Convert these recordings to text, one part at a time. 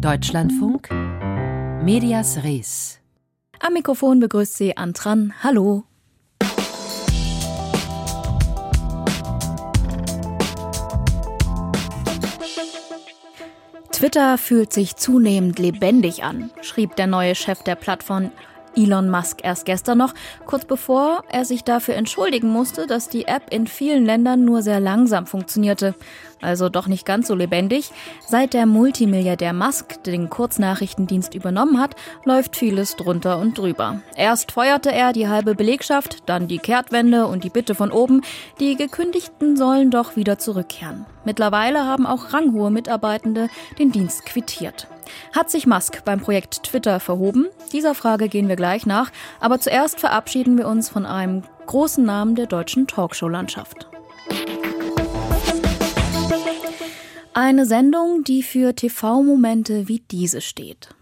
Deutschlandfunk Medias Res. Am Mikrofon begrüßt sie Antran. Hallo. Twitter fühlt sich zunehmend lebendig an, schrieb der neue Chef der Plattform Elon Musk erst gestern noch, kurz bevor er sich dafür entschuldigen musste, dass die App in vielen Ländern nur sehr langsam funktionierte. Also doch nicht ganz so lebendig. Seit der Multimilliardär Musk den Kurznachrichtendienst übernommen hat, läuft vieles drunter und drüber. Erst feuerte er die halbe Belegschaft, dann die Kehrtwende und die Bitte von oben, die Gekündigten sollen doch wieder zurückkehren. Mittlerweile haben auch ranghohe Mitarbeitende den Dienst quittiert. Hat sich Musk beim Projekt Twitter verhoben? Dieser Frage gehen wir gleich nach, aber zuerst verabschieden wir uns von einem großen Namen der deutschen Talkshow-Landschaft. Eine Sendung, die für TV-Momente wie diese steht.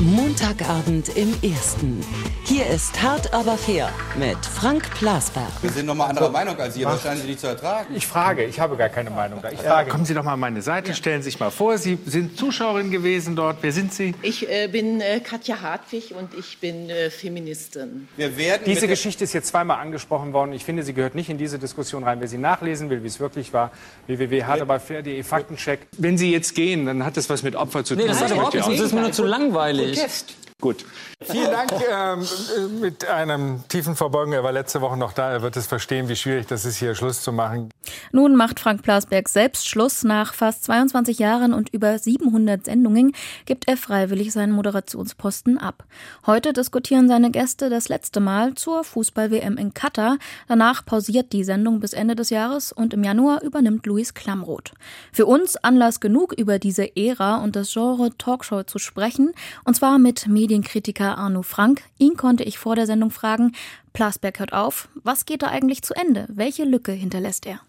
Montagabend im Ersten. Hier ist Hart aber fair mit Frank Plasberg. Wir sind nochmal anderer Meinung als Sie, das scheinen Sie nicht zu ertragen. Ich frage, ich habe gar keine Meinung da. Ich frage. Kommen Sie doch mal an meine Seite, stellen Sie sich mal vor. Sie sind Zuschauerin gewesen dort. Wer sind Sie? Ich äh, bin äh, Katja Hartwig und ich bin äh, Feministin. Wir werden Diese Geschichte ist jetzt zweimal angesprochen worden. Ich finde, sie gehört nicht in diese Diskussion rein. Wer sie nachlesen will, wie es wirklich war, www.hartaberfair.de Faktencheck. Wenn Sie jetzt gehen, dann hat das was mit Opfer zu tun. Nee, das hat überhaupt nichts. Das ist mir nur zu langweilig. gift. Gut. Vielen Dank ähm, äh, mit einem tiefen Verbeugen. Er war letzte Woche noch da. Er wird es verstehen, wie schwierig das ist, hier Schluss zu machen. Nun macht Frank Plasberg selbst Schluss. Nach fast 22 Jahren und über 700 Sendungen gibt er freiwillig seinen Moderationsposten ab. Heute diskutieren seine Gäste das letzte Mal zur Fußball-WM in Katar. Danach pausiert die Sendung bis Ende des Jahres und im Januar übernimmt Luis Klamroth. Für uns Anlass genug, über diese Ära und das Genre Talkshow zu sprechen. Und zwar mit Medienkritiker Arno Frank. Ihn konnte ich vor der Sendung fragen, Plasberg hört auf. Was geht da eigentlich zu Ende? Welche Lücke hinterlässt er?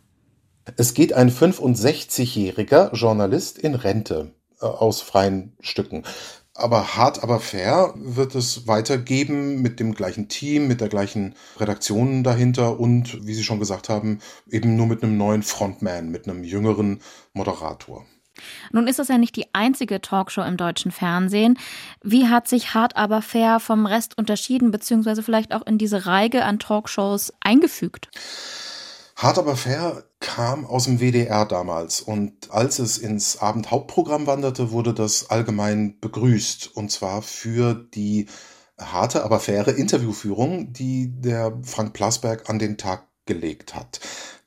Es geht ein 65-jähriger Journalist in Rente äh, aus freien Stücken. Aber hart, aber fair wird es weitergeben mit dem gleichen Team, mit der gleichen Redaktion dahinter und, wie Sie schon gesagt haben, eben nur mit einem neuen Frontman, mit einem jüngeren Moderator. Nun ist das ja nicht die einzige Talkshow im deutschen Fernsehen. Wie hat sich Hart aber fair vom Rest unterschieden, beziehungsweise vielleicht auch in diese Reihe an Talkshows eingefügt? Hart aber fair kam aus dem WDR damals und als es ins Abendhauptprogramm wanderte, wurde das allgemein begrüßt und zwar für die harte, aber faire Interviewführung, die der Frank Plasberg an den Tag gelegt hat.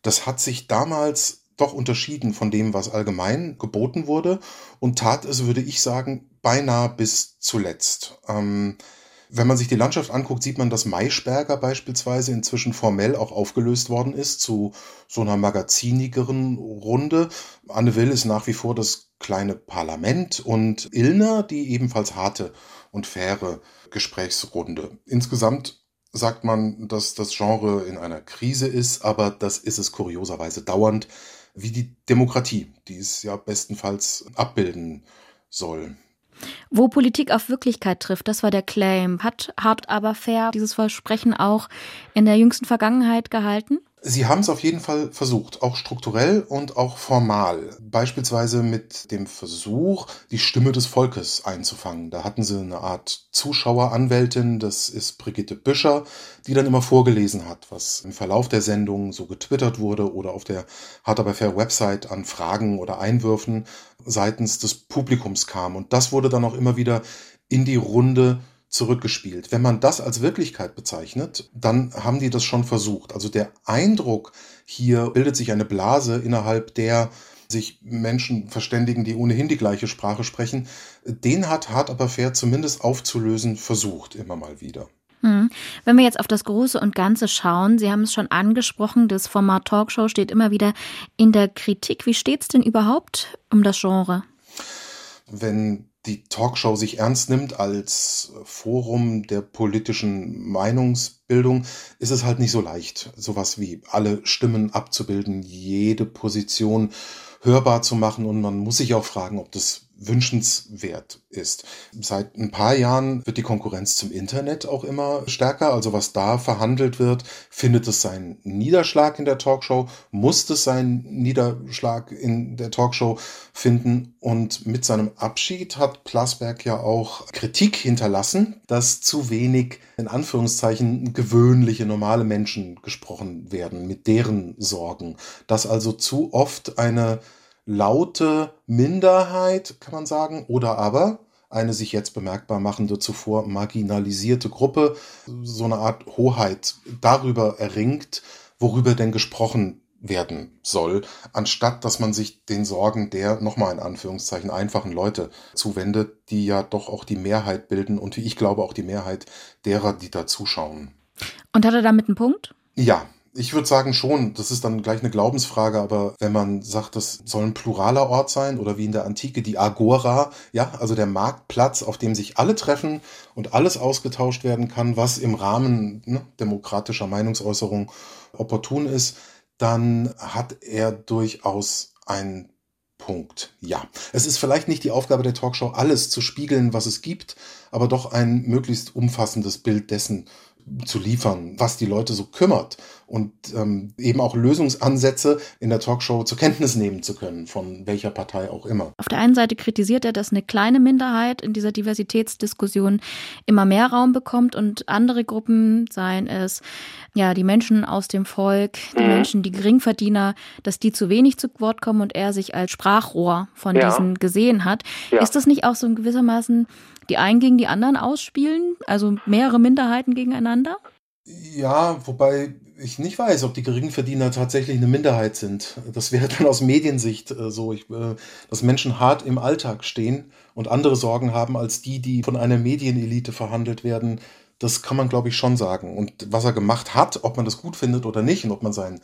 Das hat sich damals doch unterschieden von dem, was allgemein geboten wurde und tat es, würde ich sagen, beinahe bis zuletzt. Ähm, wenn man sich die Landschaft anguckt, sieht man, dass Maischberger beispielsweise inzwischen formell auch aufgelöst worden ist zu so einer magazinigeren Runde. Anne Will ist nach wie vor das kleine Parlament und Illner die ebenfalls harte und faire Gesprächsrunde. Insgesamt sagt man, dass das Genre in einer Krise ist, aber das ist es kurioserweise dauernd, wie die Demokratie, die es ja bestenfalls abbilden soll. Wo Politik auf Wirklichkeit trifft, das war der Claim. Hat Hart aber fair dieses Versprechen auch in der jüngsten Vergangenheit gehalten? Sie haben es auf jeden Fall versucht, auch strukturell und auch formal. Beispielsweise mit dem Versuch, die Stimme des Volkes einzufangen. Da hatten sie eine Art Zuschaueranwältin, das ist Brigitte Büscher, die dann immer vorgelesen hat, was im Verlauf der Sendung so getwittert wurde oder auf der Hard aber fair Website an Fragen oder Einwürfen seitens des Publikums kam. Und das wurde dann auch immer wieder in die Runde zurückgespielt. Wenn man das als Wirklichkeit bezeichnet, dann haben die das schon versucht. Also der Eindruck, hier bildet sich eine Blase, innerhalb der sich Menschen verständigen, die ohnehin die gleiche Sprache sprechen, den hat Hart aber fair zumindest aufzulösen versucht, immer mal wieder. Hm. Wenn wir jetzt auf das Große und Ganze schauen, Sie haben es schon angesprochen, das Format Talkshow steht immer wieder in der Kritik. Wie steht es denn überhaupt um das Genre? Wenn die Talkshow sich ernst nimmt als Forum der politischen Meinungsbildung, ist es halt nicht so leicht, sowas wie alle Stimmen abzubilden, jede Position hörbar zu machen. Und man muss sich auch fragen, ob das wünschenswert ist. Seit ein paar Jahren wird die Konkurrenz zum Internet auch immer stärker. Also was da verhandelt wird, findet es seinen Niederschlag in der Talkshow, muss es seinen Niederschlag in der Talkshow finden. Und mit seinem Abschied hat Plasberg ja auch Kritik hinterlassen, dass zu wenig in Anführungszeichen gewöhnliche, normale Menschen gesprochen werden mit deren Sorgen. Dass also zu oft eine laute Minderheit, kann man sagen, oder aber eine sich jetzt bemerkbar machende, zuvor marginalisierte Gruppe so eine Art Hoheit darüber erringt, worüber denn gesprochen werden soll, anstatt dass man sich den Sorgen der, nochmal in Anführungszeichen, einfachen Leute zuwendet, die ja doch auch die Mehrheit bilden und wie ich glaube auch die Mehrheit derer, die da zuschauen. Und hat er damit einen Punkt? Ja, ich würde sagen schon, das ist dann gleich eine Glaubensfrage, aber wenn man sagt, das soll ein pluraler Ort sein oder wie in der Antike die Agora, ja, also der Marktplatz, auf dem sich alle treffen und alles ausgetauscht werden kann, was im Rahmen ne, demokratischer Meinungsäußerung opportun ist, dann hat er durchaus einen Punkt. Ja, es ist vielleicht nicht die Aufgabe der Talkshow, alles zu spiegeln, was es gibt, aber doch ein möglichst umfassendes Bild dessen zu liefern, was die Leute so kümmert und ähm, eben auch Lösungsansätze in der Talkshow zur Kenntnis nehmen zu können, von welcher Partei auch immer. Auf der einen Seite kritisiert er, dass eine kleine Minderheit in dieser Diversitätsdiskussion immer mehr Raum bekommt und andere Gruppen, seien es ja die Menschen aus dem Volk, die mhm. Menschen, die Geringverdiener, dass die zu wenig zu Wort kommen und er sich als Sprachrohr von ja. diesen gesehen hat. Ja. Ist das nicht auch so in gewissermaßen die einen gegen die anderen ausspielen? Also mehrere Minderheiten gegeneinander? Ja, wobei ich nicht weiß, ob die Geringverdiener tatsächlich eine Minderheit sind. Das wäre dann aus Mediensicht äh, so, ich, äh, dass Menschen hart im Alltag stehen und andere Sorgen haben als die, die von einer Medienelite verhandelt werden. Das kann man, glaube ich, schon sagen. Und was er gemacht hat, ob man das gut findet oder nicht und ob man seinen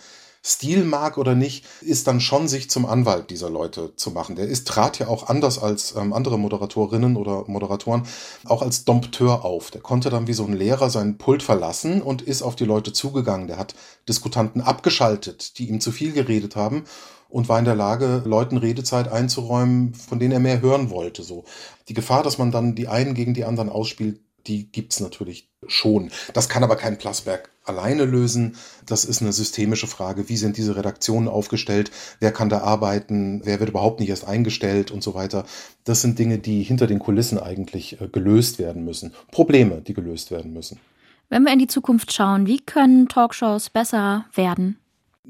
Stil mag oder nicht, ist dann schon sich zum Anwalt dieser Leute zu machen. Der ist, trat ja auch anders als ähm, andere Moderatorinnen oder Moderatoren auch als Dompteur auf. Der konnte dann wie so ein Lehrer seinen Pult verlassen und ist auf die Leute zugegangen. Der hat Diskutanten abgeschaltet, die ihm zu viel geredet haben und war in der Lage, Leuten Redezeit einzuräumen, von denen er mehr hören wollte. So. Die Gefahr, dass man dann die einen gegen die anderen ausspielt, die gibt's natürlich schon. Das kann aber kein Plasberg alleine lösen. Das ist eine systemische Frage. Wie sind diese Redaktionen aufgestellt? Wer kann da arbeiten? Wer wird überhaupt nicht erst eingestellt und so weiter? Das sind Dinge, die hinter den Kulissen eigentlich äh, gelöst werden müssen. Probleme, die gelöst werden müssen. Wenn wir in die Zukunft schauen, wie können Talkshows besser werden?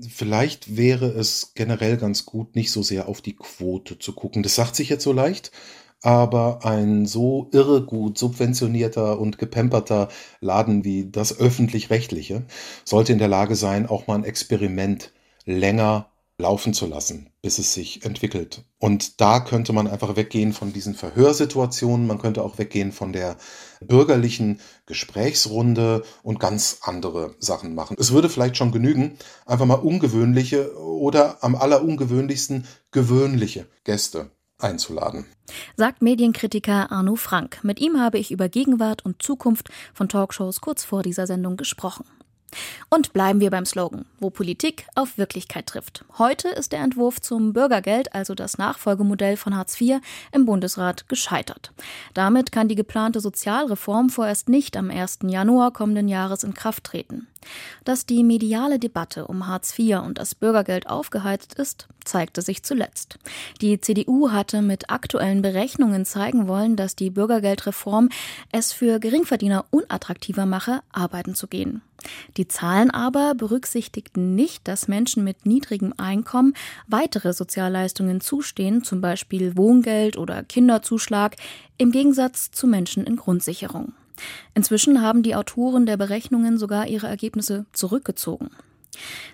Vielleicht wäre es generell ganz gut, nicht so sehr auf die Quote zu gucken. Das sagt sich jetzt so leicht, aber ein so irre gut subventionierter und gepemperter Laden wie das öffentlich-rechtliche sollte in der Lage sein, auch mal ein Experiment länger laufen zu lassen, bis es sich entwickelt. Und da könnte man einfach weggehen von diesen Verhörsituationen, man könnte auch weggehen von der bürgerlichen Gesprächsrunde und ganz andere Sachen machen. Es würde vielleicht schon genügen, einfach mal ungewöhnliche oder am allerungewöhnlichsten gewöhnliche Gäste einzuladen. Sagt Medienkritiker Arno Frank. Mit ihm habe ich über Gegenwart und Zukunft von Talkshows kurz vor dieser Sendung gesprochen. Und bleiben wir beim Slogan, wo Politik auf Wirklichkeit trifft. Heute ist der Entwurf zum Bürgergeld, also das Nachfolgemodell von Hartz IV, im Bundesrat gescheitert. Damit kann die geplante Sozialreform vorerst nicht am 1. Januar kommenden Jahres in Kraft treten. Dass die mediale Debatte um Hartz IV und das Bürgergeld aufgeheizt ist, zeigte sich zuletzt. Die CDU hatte mit aktuellen Berechnungen zeigen wollen, dass die Bürgergeldreform es für Geringverdiener unattraktiver mache, arbeiten zu gehen. Die Zahlen aber berücksichtigten nicht, dass Menschen mit niedrigem Einkommen weitere Sozialleistungen zustehen, zum Beispiel Wohngeld oder Kinderzuschlag, im Gegensatz zu Menschen in Grundsicherung. Inzwischen haben die Autoren der Berechnungen sogar ihre Ergebnisse zurückgezogen.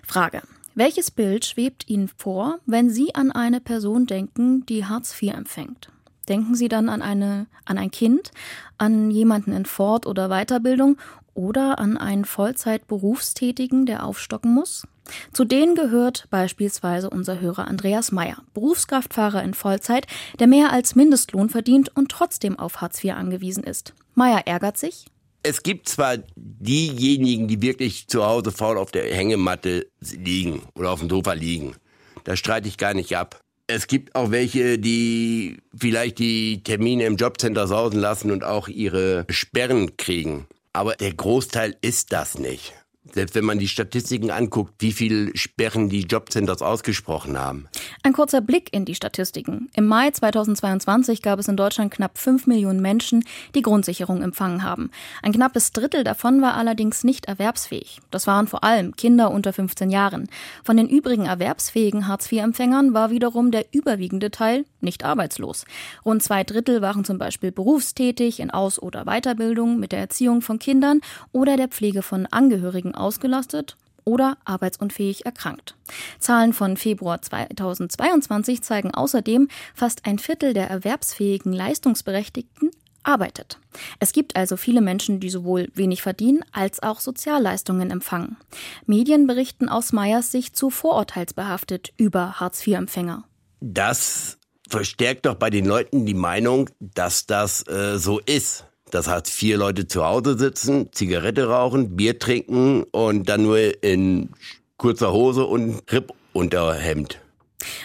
Frage. Welches Bild schwebt Ihnen vor, wenn Sie an eine Person denken, die Hartz IV empfängt? Denken Sie dann an, eine, an ein Kind, an jemanden in Fort- oder Weiterbildung oder an einen Vollzeit-Berufstätigen, der aufstocken muss? Zu denen gehört beispielsweise unser Hörer Andreas Meyer, Berufskraftfahrer in Vollzeit, der mehr als Mindestlohn verdient und trotzdem auf Hartz IV angewiesen ist. Meyer ärgert sich. Es gibt zwar diejenigen, die wirklich zu Hause faul auf der Hängematte liegen oder auf dem Sofa liegen. Das streite ich gar nicht ab. Es gibt auch welche, die vielleicht die Termine im Jobcenter sausen lassen und auch ihre Sperren kriegen. Aber der Großteil ist das nicht. Selbst wenn man die Statistiken anguckt, wie viel Sperren die Jobcenters ausgesprochen haben. Ein kurzer Blick in die Statistiken. Im Mai 2022 gab es in Deutschland knapp 5 Millionen Menschen, die Grundsicherung empfangen haben. Ein knappes Drittel davon war allerdings nicht erwerbsfähig. Das waren vor allem Kinder unter 15 Jahren. Von den übrigen erwerbsfähigen Hartz-IV-Empfängern war wiederum der überwiegende Teil nicht arbeitslos. Rund zwei Drittel waren zum Beispiel berufstätig in Aus- oder Weiterbildung mit der Erziehung von Kindern oder der Pflege von Angehörigen ausgelastet oder arbeitsunfähig erkrankt. Zahlen von Februar 2022 zeigen außerdem, fast ein Viertel der erwerbsfähigen Leistungsberechtigten arbeitet. Es gibt also viele Menschen, die sowohl wenig verdienen als auch Sozialleistungen empfangen. Medien berichten aus Meyers Sicht zu vorurteilsbehaftet über Hartz-IV-Empfänger. Das verstärkt doch bei den Leuten die Meinung, dass das äh, so ist dass halt vier Leute zu Hause sitzen, Zigarette rauchen, Bier trinken und dann nur in kurzer Hose und Rippunterhemd.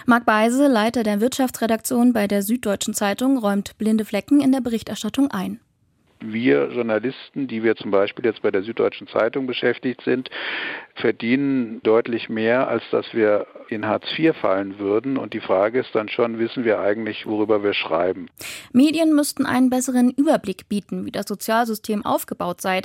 Marc Beise, Leiter der Wirtschaftsredaktion bei der Süddeutschen Zeitung, räumt blinde Flecken in der Berichterstattung ein wir Journalisten, die wir zum Beispiel jetzt bei der Süddeutschen Zeitung beschäftigt sind, verdienen deutlich mehr, als dass wir in Hartz IV fallen würden. Und die Frage ist dann schon, wissen wir eigentlich, worüber wir schreiben? Medien müssten einen besseren Überblick bieten, wie das Sozialsystem aufgebaut sei,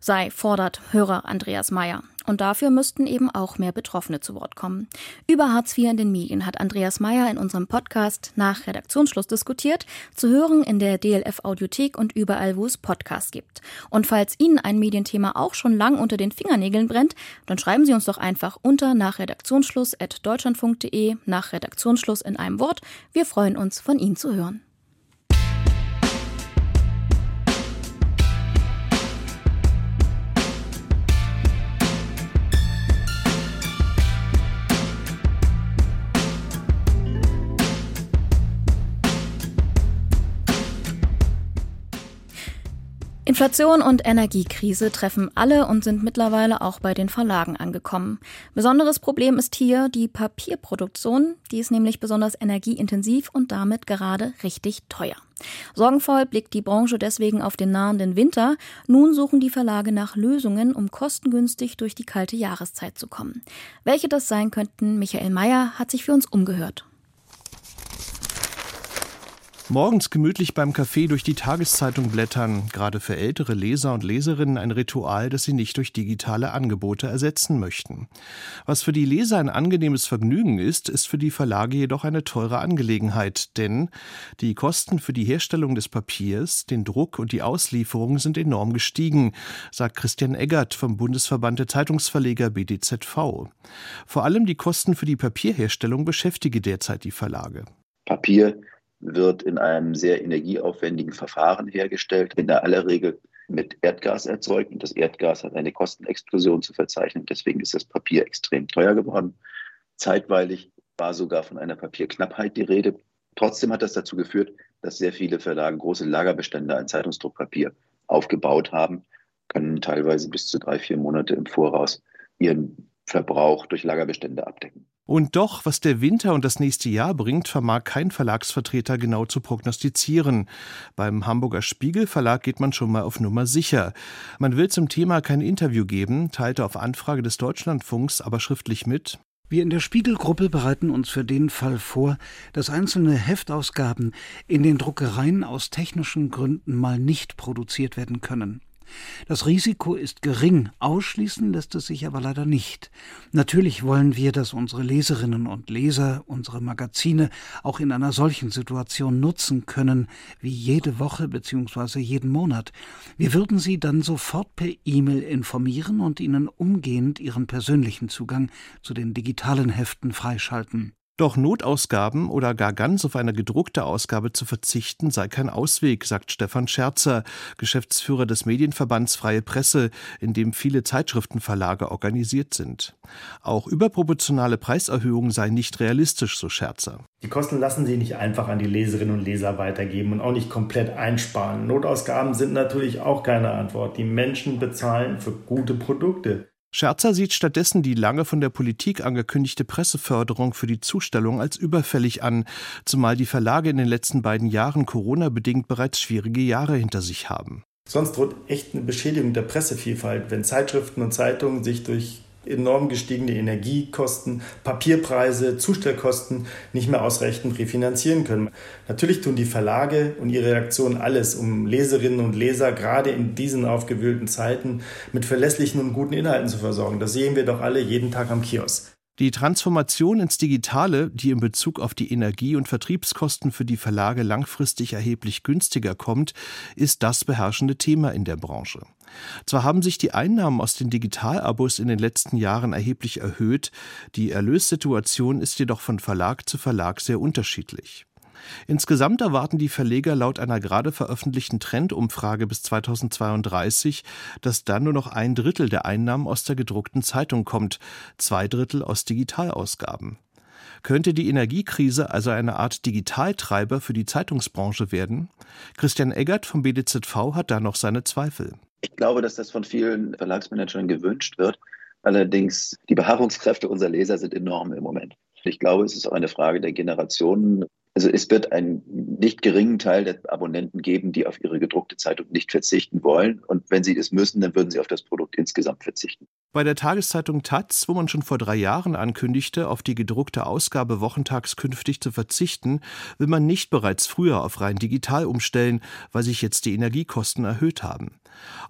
sei fordert Hörer Andreas Mayer. Und dafür müssten eben auch mehr Betroffene zu Wort kommen. Über Hartz IV in den Medien hat Andreas Mayer in unserem Podcast nach Redaktionsschluss diskutiert, zu hören in der DLF Audiothek und überall, wo es Podcasts gibt. Und falls Ihnen ein Medienthema auch schon lang unter den Fingernägeln brennt, dann schreiben Sie uns doch einfach unter nach at deutschlandfunk.de nach Redaktionsschluss in einem Wort. Wir freuen uns, von Ihnen zu hören. Inflation und Energiekrise treffen alle und sind mittlerweile auch bei den Verlagen angekommen. Besonderes Problem ist hier die Papierproduktion. Die ist nämlich besonders energieintensiv und damit gerade richtig teuer. Sorgenvoll blickt die Branche deswegen auf den nahenden Winter. Nun suchen die Verlage nach Lösungen, um kostengünstig durch die kalte Jahreszeit zu kommen. Welche das sein könnten, Michael Mayer hat sich für uns umgehört. Morgens gemütlich beim Kaffee durch die Tageszeitung blättern, gerade für ältere Leser und Leserinnen ein Ritual, das sie nicht durch digitale Angebote ersetzen möchten. Was für die Leser ein angenehmes Vergnügen ist, ist für die Verlage jedoch eine teure Angelegenheit, denn die Kosten für die Herstellung des Papiers, den Druck und die Auslieferung sind enorm gestiegen, sagt Christian Eggert vom Bundesverband der Zeitungsverleger BDZV. Vor allem die Kosten für die Papierherstellung beschäftige derzeit die Verlage. Papier wird in einem sehr energieaufwendigen Verfahren hergestellt, in der aller Regel mit Erdgas erzeugt. Und das Erdgas hat eine Kostenexplosion zu verzeichnen. Deswegen ist das Papier extrem teuer geworden. Zeitweilig war sogar von einer Papierknappheit die Rede. Trotzdem hat das dazu geführt, dass sehr viele Verlage große Lagerbestände an Zeitungsdruckpapier aufgebaut haben, können teilweise bis zu drei, vier Monate im Voraus ihren Verbrauch durch Lagerbestände abdecken. Und doch, was der Winter und das nächste Jahr bringt, vermag kein Verlagsvertreter genau zu prognostizieren. Beim Hamburger Spiegel Verlag geht man schon mal auf Nummer sicher. Man will zum Thema kein Interview geben, teilte auf Anfrage des Deutschlandfunks aber schriftlich mit. Wir in der Spiegelgruppe bereiten uns für den Fall vor, dass einzelne Heftausgaben in den Druckereien aus technischen Gründen mal nicht produziert werden können. Das Risiko ist gering, ausschließen lässt es sich aber leider nicht. Natürlich wollen wir, dass unsere Leserinnen und Leser unsere Magazine auch in einer solchen Situation nutzen können, wie jede Woche bzw. jeden Monat. Wir würden sie dann sofort per E-Mail informieren und ihnen umgehend ihren persönlichen Zugang zu den digitalen Heften freischalten. Doch Notausgaben oder gar ganz auf eine gedruckte Ausgabe zu verzichten sei kein Ausweg, sagt Stefan Scherzer, Geschäftsführer des Medienverbands Freie Presse, in dem viele Zeitschriftenverlage organisiert sind. Auch überproportionale Preiserhöhungen seien nicht realistisch, so Scherzer. Die Kosten lassen sich nicht einfach an die Leserinnen und Leser weitergeben und auch nicht komplett einsparen. Notausgaben sind natürlich auch keine Antwort. Die Menschen bezahlen für gute Produkte. Scherzer sieht stattdessen die lange von der Politik angekündigte Presseförderung für die Zustellung als überfällig an, zumal die Verlage in den letzten beiden Jahren Corona-bedingt bereits schwierige Jahre hinter sich haben. Sonst droht echt eine Beschädigung der Pressevielfalt, wenn Zeitschriften und Zeitungen sich durch enorm gestiegene Energiekosten, Papierpreise, Zustellkosten nicht mehr ausreichend refinanzieren können. Natürlich tun die Verlage und ihre Redaktionen alles, um Leserinnen und Leser gerade in diesen aufgewühlten Zeiten mit verlässlichen und guten Inhalten zu versorgen. Das sehen wir doch alle jeden Tag am Kiosk. Die Transformation ins Digitale, die in Bezug auf die Energie- und Vertriebskosten für die Verlage langfristig erheblich günstiger kommt, ist das beherrschende Thema in der Branche. Zwar haben sich die Einnahmen aus den Digitalabos in den letzten Jahren erheblich erhöht, die Erlössituation ist jedoch von Verlag zu Verlag sehr unterschiedlich. Insgesamt erwarten die Verleger laut einer gerade veröffentlichten Trendumfrage bis 2032, dass dann nur noch ein Drittel der Einnahmen aus der gedruckten Zeitung kommt, zwei Drittel aus Digitalausgaben. Könnte die Energiekrise also eine Art Digitaltreiber für die Zeitungsbranche werden? Christian Eggert vom BDZV hat da noch seine Zweifel. Ich glaube, dass das von vielen Verlagsmanagern gewünscht wird. Allerdings, die Beharrungskräfte unserer Leser sind enorm im Moment. Ich glaube, es ist auch eine Frage der Generationen. Also es wird einen nicht geringen Teil der Abonnenten geben, die auf ihre gedruckte Zeitung nicht verzichten wollen. Und wenn sie es müssen, dann würden sie auf das Produkt insgesamt verzichten. Bei der Tageszeitung Taz, wo man schon vor drei Jahren ankündigte, auf die gedruckte Ausgabe wochentags künftig zu verzichten, will man nicht bereits früher auf rein digital umstellen, weil sich jetzt die Energiekosten erhöht haben.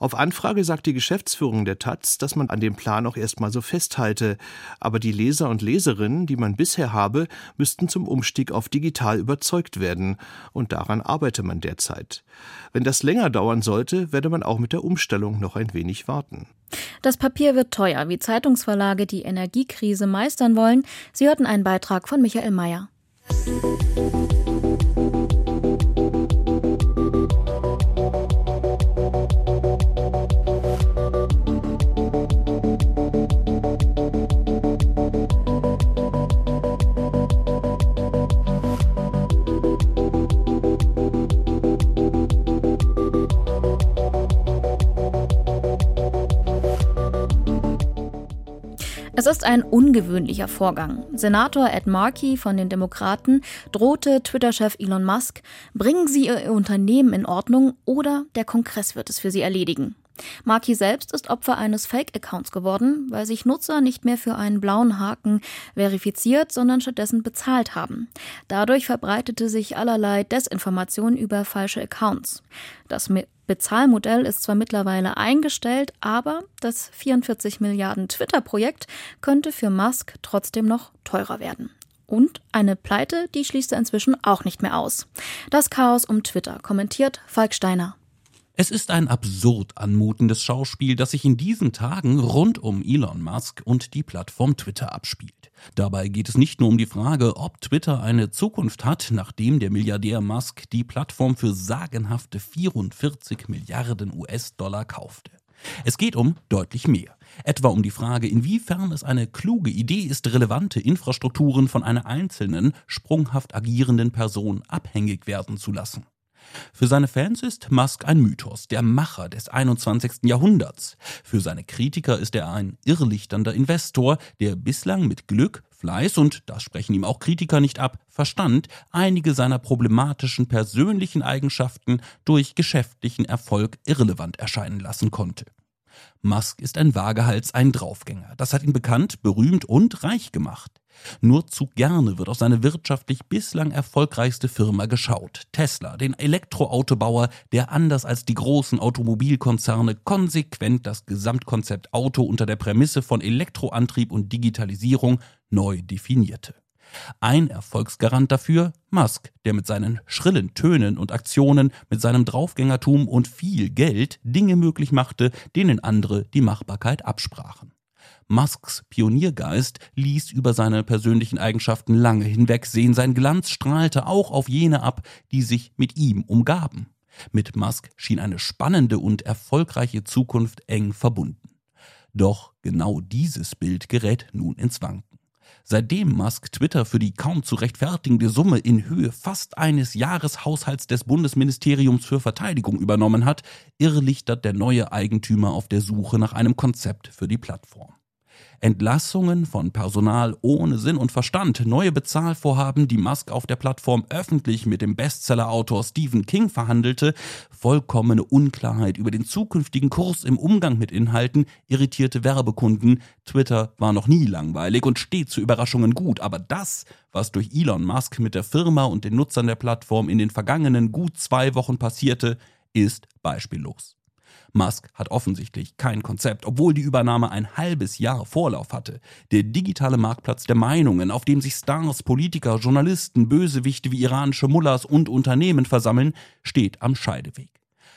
Auf Anfrage sagt die Geschäftsführung der Taz, dass man an dem Plan auch erstmal so festhalte, aber die Leser und Leserinnen, die man bisher habe, müssten zum Umstieg auf digital überzeugt werden, und daran arbeite man derzeit. Wenn das länger dauern sollte, werde man auch mit der Umstellung noch ein wenig warten. Das Papier wird teuer, wie Zeitungsverlage die Energiekrise meistern wollen. Sie hörten einen Beitrag von Michael Mayer. Es ist ein ungewöhnlicher Vorgang. Senator Ed Markey von den Demokraten drohte Twitter-Chef Elon Musk, bringen Sie Ihr Unternehmen in Ordnung oder der Kongress wird es für Sie erledigen. Markey selbst ist Opfer eines Fake-Accounts geworden, weil sich Nutzer nicht mehr für einen blauen Haken verifiziert, sondern stattdessen bezahlt haben. Dadurch verbreitete sich allerlei Desinformation über falsche Accounts. Das Bezahlmodell ist zwar mittlerweile eingestellt, aber das 44 Milliarden Twitter-Projekt könnte für Musk trotzdem noch teurer werden. Und eine Pleite, die schließt er inzwischen auch nicht mehr aus. Das Chaos um Twitter kommentiert Falk Steiner. Es ist ein absurd anmutendes Schauspiel, das sich in diesen Tagen rund um Elon Musk und die Plattform Twitter abspielt. Dabei geht es nicht nur um die Frage, ob Twitter eine Zukunft hat, nachdem der Milliardär Musk die Plattform für sagenhafte 44 Milliarden US-Dollar kaufte. Es geht um deutlich mehr. Etwa um die Frage, inwiefern es eine kluge Idee ist, relevante Infrastrukturen von einer einzelnen, sprunghaft agierenden Person abhängig werden zu lassen. Für seine Fans ist Musk ein Mythos, der Macher des 21. Jahrhunderts. Für seine Kritiker ist er ein irrlichternder Investor, der bislang mit Glück, Fleiß und, das sprechen ihm auch Kritiker nicht ab, Verstand, einige seiner problematischen persönlichen Eigenschaften durch geschäftlichen Erfolg irrelevant erscheinen lassen konnte. Musk ist ein Wagehals, ein Draufgänger. Das hat ihn bekannt, berühmt und reich gemacht. Nur zu gerne wird auf seine wirtschaftlich bislang erfolgreichste Firma geschaut. Tesla, den Elektroautobauer, der anders als die großen Automobilkonzerne konsequent das Gesamtkonzept Auto unter der Prämisse von Elektroantrieb und Digitalisierung neu definierte. Ein Erfolgsgarant dafür Musk, der mit seinen schrillen Tönen und Aktionen, mit seinem Draufgängertum und viel Geld Dinge möglich machte, denen andere die Machbarkeit absprachen. Musks Pioniergeist ließ über seine persönlichen Eigenschaften lange hinwegsehen. Sein Glanz strahlte auch auf jene ab, die sich mit ihm umgaben. Mit Musk schien eine spannende und erfolgreiche Zukunft eng verbunden. Doch genau dieses Bild gerät nun ins Wanken. Seitdem Musk Twitter für die kaum zu rechtfertigende Summe in Höhe fast eines Jahreshaushalts des Bundesministeriums für Verteidigung übernommen hat, irrlichtert der neue Eigentümer auf der Suche nach einem Konzept für die Plattform. Entlassungen von Personal ohne Sinn und Verstand, neue Bezahlvorhaben, die Musk auf der Plattform öffentlich mit dem Bestsellerautor Stephen King verhandelte, vollkommene Unklarheit über den zukünftigen Kurs im Umgang mit Inhalten, irritierte Werbekunden. Twitter war noch nie langweilig und steht zu Überraschungen gut, aber das, was durch Elon Musk mit der Firma und den Nutzern der Plattform in den vergangenen gut zwei Wochen passierte, ist beispiellos. Musk hat offensichtlich kein Konzept, obwohl die Übernahme ein halbes Jahr Vorlauf hatte. Der digitale Marktplatz der Meinungen, auf dem sich Stars, Politiker, Journalisten, Bösewichte wie iranische Mullahs und Unternehmen versammeln, steht am Scheideweg.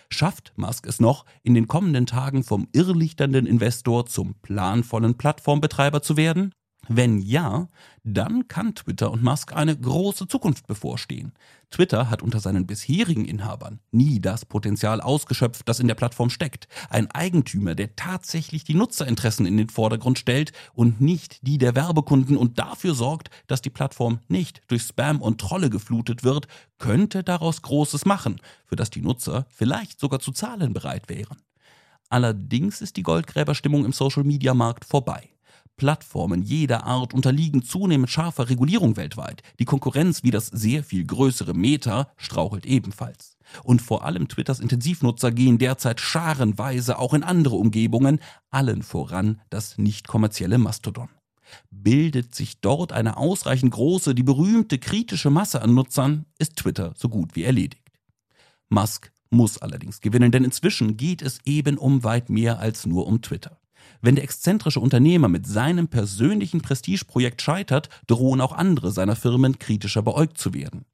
Schafft Musk es noch, in den kommenden Tagen vom irrlichternden Investor zum planvollen Plattformbetreiber zu werden? Wenn ja, dann kann Twitter und Musk eine große Zukunft bevorstehen. Twitter hat unter seinen bisherigen Inhabern nie das Potenzial ausgeschöpft, das in der Plattform steckt. Ein Eigentümer, der tatsächlich die Nutzerinteressen in den Vordergrund stellt und nicht die der Werbekunden und dafür sorgt, dass die Plattform nicht durch Spam und Trolle geflutet wird, könnte daraus Großes machen, für das die Nutzer vielleicht sogar zu zahlen bereit wären. Allerdings ist die Goldgräberstimmung im Social-Media-Markt vorbei. Plattformen jeder Art unterliegen zunehmend scharfer Regulierung weltweit. Die Konkurrenz wie das sehr viel größere Meta strauchelt ebenfalls. Und vor allem Twitters Intensivnutzer gehen derzeit scharenweise auch in andere Umgebungen, allen voran das nicht kommerzielle Mastodon. Bildet sich dort eine ausreichend große, die berühmte kritische Masse an Nutzern, ist Twitter so gut wie erledigt. Musk muss allerdings gewinnen, denn inzwischen geht es eben um weit mehr als nur um Twitter. Wenn der exzentrische Unternehmer mit seinem persönlichen Prestigeprojekt scheitert, drohen auch andere seiner Firmen kritischer beäugt zu werden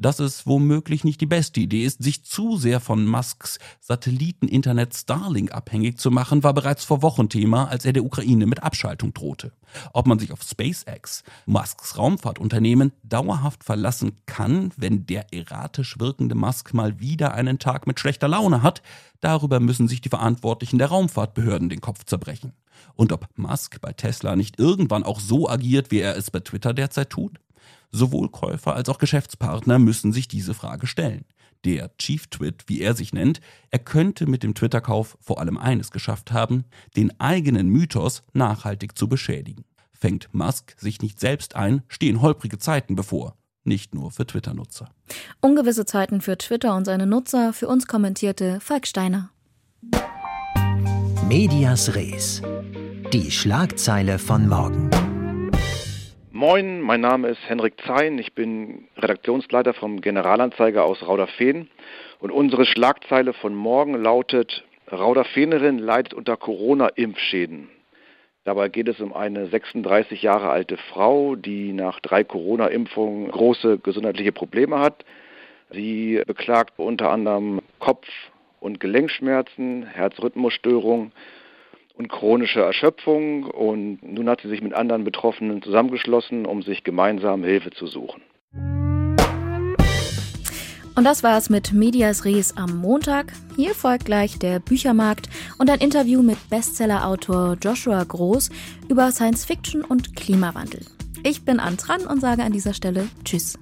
dass es womöglich nicht die beste Idee ist, sich zu sehr von Musks Satelliteninternet Starlink abhängig zu machen, war bereits vor Wochen Thema, als er der Ukraine mit Abschaltung drohte. Ob man sich auf SpaceX, Musks Raumfahrtunternehmen, dauerhaft verlassen kann, wenn der erratisch wirkende Musk mal wieder einen Tag mit schlechter Laune hat, darüber müssen sich die Verantwortlichen der Raumfahrtbehörden den Kopf zerbrechen. Und ob Musk bei Tesla nicht irgendwann auch so agiert, wie er es bei Twitter derzeit tut? Sowohl Käufer als auch Geschäftspartner müssen sich diese Frage stellen. Der Chief Twit, wie er sich nennt, er könnte mit dem Twitter-Kauf vor allem eines geschafft haben, den eigenen Mythos nachhaltig zu beschädigen. Fängt Musk sich nicht selbst ein, stehen holprige Zeiten bevor. Nicht nur für Twitter-Nutzer. Ungewisse Zeiten für Twitter und seine Nutzer, für uns kommentierte Falk Steiner. Medias Res. Die Schlagzeile von morgen. Moin, mein Name ist Henrik Zein. Ich bin Redaktionsleiter vom Generalanzeiger aus Rauderfehn. Und unsere Schlagzeile von morgen lautet, Rauderfehnerin leidet unter Corona-Impfschäden. Dabei geht es um eine 36 Jahre alte Frau, die nach drei Corona-Impfungen große gesundheitliche Probleme hat. Sie beklagt unter anderem Kopf- und Gelenkschmerzen, Herzrhythmusstörungen und chronische Erschöpfung. Und nun hat sie sich mit anderen Betroffenen zusammengeschlossen, um sich gemeinsam Hilfe zu suchen. Und das war es mit Medias Res am Montag. Hier folgt gleich der Büchermarkt und ein Interview mit Bestsellerautor Joshua Groß über Science Fiction und Klimawandel. Ich bin Antran und sage an dieser Stelle Tschüss.